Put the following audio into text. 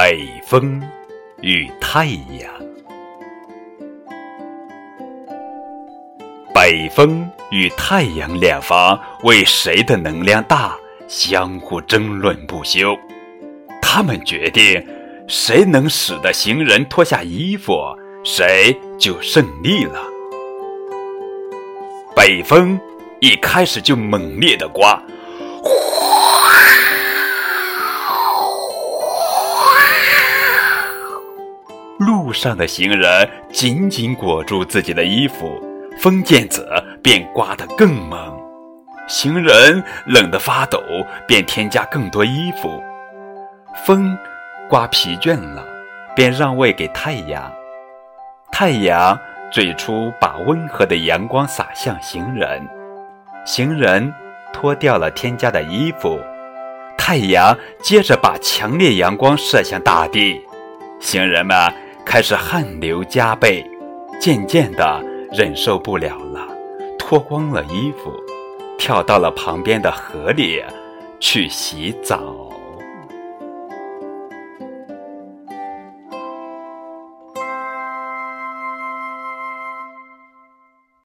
北风与太阳，北风与太阳两方为谁的能量大，相互争论不休。他们决定，谁能使得行人脱下衣服，谁就胜利了。北风一开始就猛烈的刮。呼路上的行人紧紧裹住自己的衣服，风见子便刮得更猛。行人冷得发抖，便添加更多衣服。风刮疲倦了，便让位给太阳。太阳最初把温和的阳光洒向行人，行人脱掉了添加的衣服。太阳接着把强烈阳光射向大地，行人们。开始汗流浃背，渐渐的忍受不了了，脱光了衣服，跳到了旁边的河里去洗澡。